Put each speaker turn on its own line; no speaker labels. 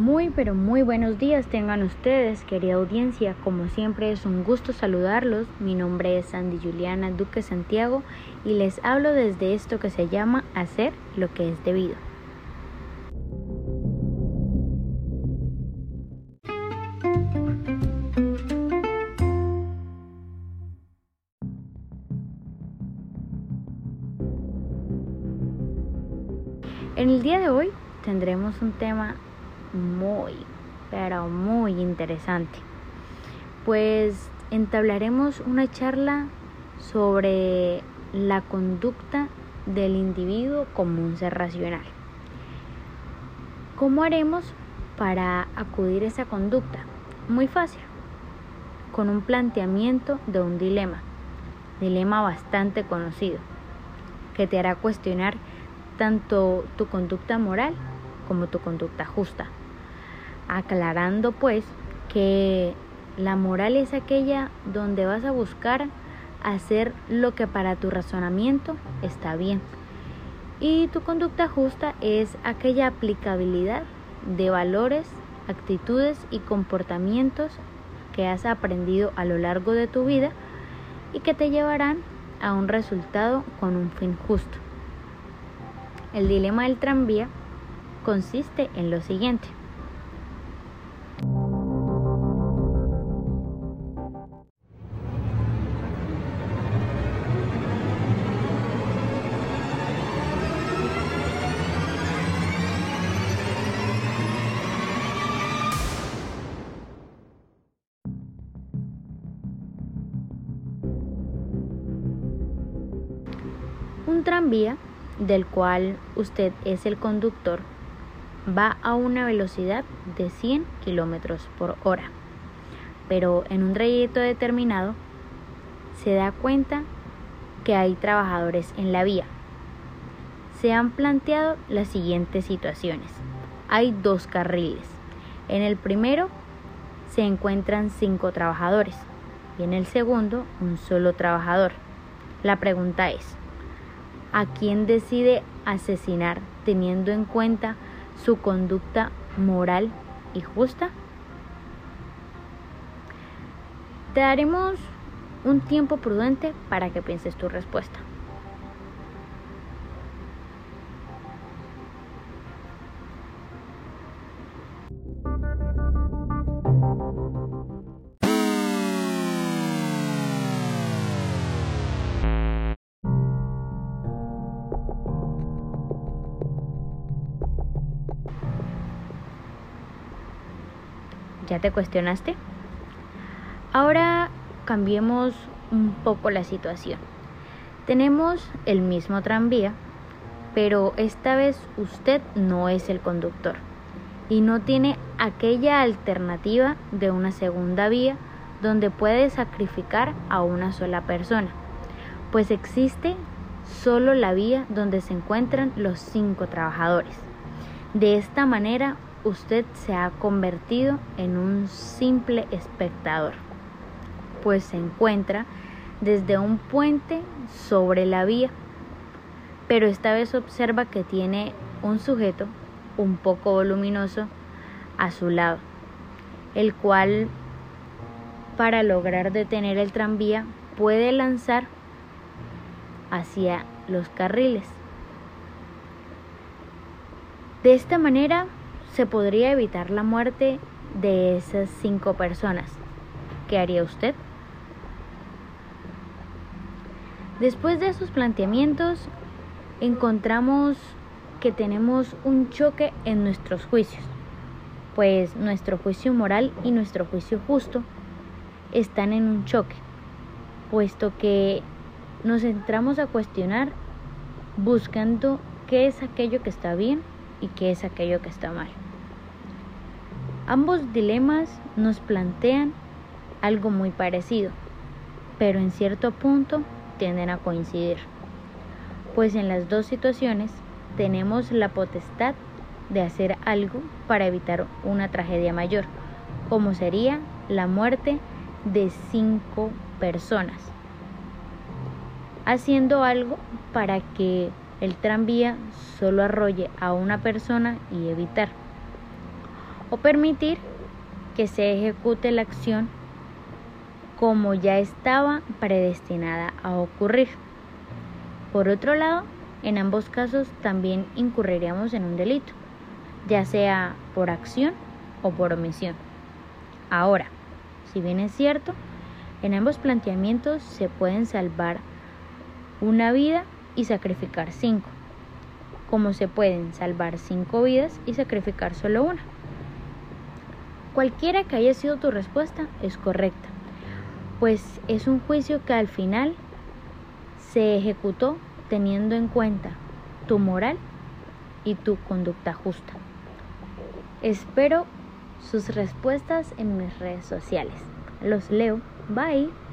Muy, pero muy buenos días tengan ustedes, querida audiencia. Como siempre es un gusto saludarlos. Mi nombre es Sandy Juliana Duque Santiago y les hablo desde esto que se llama hacer lo que es debido. En el día de hoy tendremos un tema muy, pero muy interesante. Pues entablaremos una charla sobre la conducta del individuo como un ser racional. ¿Cómo haremos para acudir a esa conducta? Muy fácil, con un planteamiento de un dilema, dilema bastante conocido, que te hará cuestionar tanto tu conducta moral como tu conducta justa. Aclarando pues que la moral es aquella donde vas a buscar hacer lo que para tu razonamiento está bien. Y tu conducta justa es aquella aplicabilidad de valores, actitudes y comportamientos que has aprendido a lo largo de tu vida y que te llevarán a un resultado con un fin justo. El dilema del tranvía consiste en lo siguiente. Un tranvía del cual usted es el conductor va a una velocidad de 100 kilómetros por hora, pero en un trayecto determinado se da cuenta que hay trabajadores en la vía. Se han planteado las siguientes situaciones. Hay dos carriles. En el primero se encuentran cinco trabajadores y en el segundo un solo trabajador. La pregunta es, a quién decide asesinar teniendo en cuenta su conducta moral y justa? Te daremos un tiempo prudente para que pienses tu respuesta. ¿Ya te cuestionaste? Ahora cambiemos un poco la situación. Tenemos el mismo tranvía, pero esta vez usted no es el conductor y no tiene aquella alternativa de una segunda vía donde puede sacrificar a una sola persona, pues existe solo la vía donde se encuentran los cinco trabajadores. De esta manera usted se ha convertido en un simple espectador, pues se encuentra desde un puente sobre la vía, pero esta vez observa que tiene un sujeto un poco voluminoso a su lado, el cual para lograr detener el tranvía puede lanzar hacia los carriles. De esta manera se podría evitar la muerte de esas cinco personas. ¿Qué haría usted? Después de esos planteamientos, encontramos que tenemos un choque en nuestros juicios, pues nuestro juicio moral y nuestro juicio justo están en un choque, puesto que nos entramos a cuestionar buscando qué es aquello que está bien y qué es aquello que está mal. Ambos dilemas nos plantean algo muy parecido, pero en cierto punto tienden a coincidir, pues en las dos situaciones tenemos la potestad de hacer algo para evitar una tragedia mayor, como sería la muerte de cinco personas, haciendo algo para que el tranvía solo arrolle a una persona y evitar. O permitir que se ejecute la acción como ya estaba predestinada a ocurrir. Por otro lado, en ambos casos también incurriríamos en un delito, ya sea por acción o por omisión. Ahora, si bien es cierto, en ambos planteamientos se pueden salvar una vida y sacrificar cinco, como se pueden salvar cinco vidas y sacrificar solo una. Cualquiera que haya sido tu respuesta es correcta, pues es un juicio que al final se ejecutó teniendo en cuenta tu moral y tu conducta justa. Espero sus respuestas en mis redes sociales. Los leo. Bye.